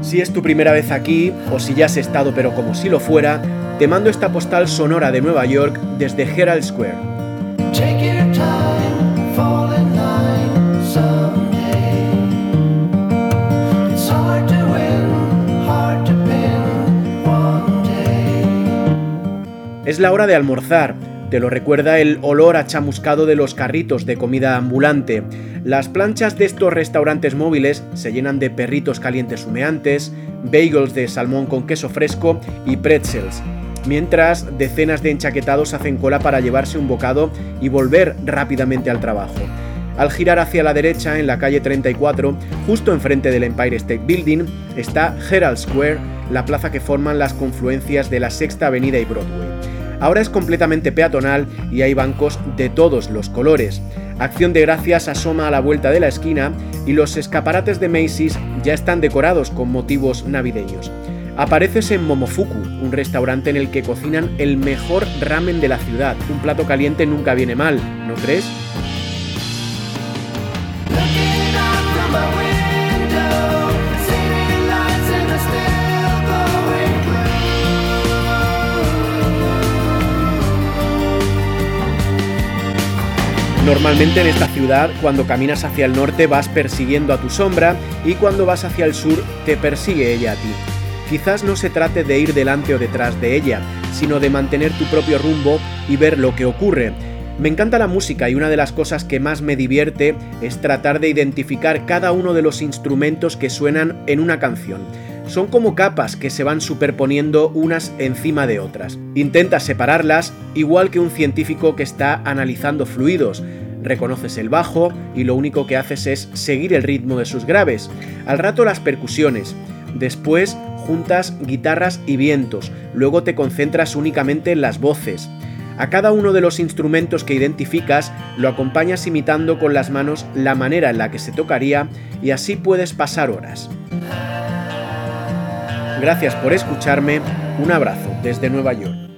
Si es tu primera vez aquí, o si ya has estado pero como si lo fuera, te mando esta postal sonora de Nueva York desde Herald Square. Es la hora de almorzar. Te lo recuerda el olor a chamuscado de los carritos de comida ambulante. Las planchas de estos restaurantes móviles se llenan de perritos calientes humeantes, bagels de salmón con queso fresco y pretzels. Mientras decenas de enchaquetados hacen cola para llevarse un bocado y volver rápidamente al trabajo. Al girar hacia la derecha, en la calle 34, justo enfrente del Empire State Building, está Herald Square, la plaza que forman las confluencias de la Sexta Avenida y Broadway. Ahora es completamente peatonal y hay bancos de todos los colores. Acción de Gracias asoma a la vuelta de la esquina y los escaparates de Macy's ya están decorados con motivos navideños. Apareces en Momofuku, un restaurante en el que cocinan el mejor ramen de la ciudad. Un plato caliente nunca viene mal, ¿no crees? Normalmente en esta ciudad, cuando caminas hacia el norte vas persiguiendo a tu sombra y cuando vas hacia el sur te persigue ella a ti. Quizás no se trate de ir delante o detrás de ella, sino de mantener tu propio rumbo y ver lo que ocurre. Me encanta la música y una de las cosas que más me divierte es tratar de identificar cada uno de los instrumentos que suenan en una canción. Son como capas que se van superponiendo unas encima de otras. Intenta separarlas igual que un científico que está analizando fluidos. Reconoces el bajo y lo único que haces es seguir el ritmo de sus graves. Al rato las percusiones. Después juntas guitarras y vientos. Luego te concentras únicamente en las voces. A cada uno de los instrumentos que identificas lo acompañas imitando con las manos la manera en la que se tocaría y así puedes pasar horas. Gracias por escucharme. Un abrazo desde Nueva York.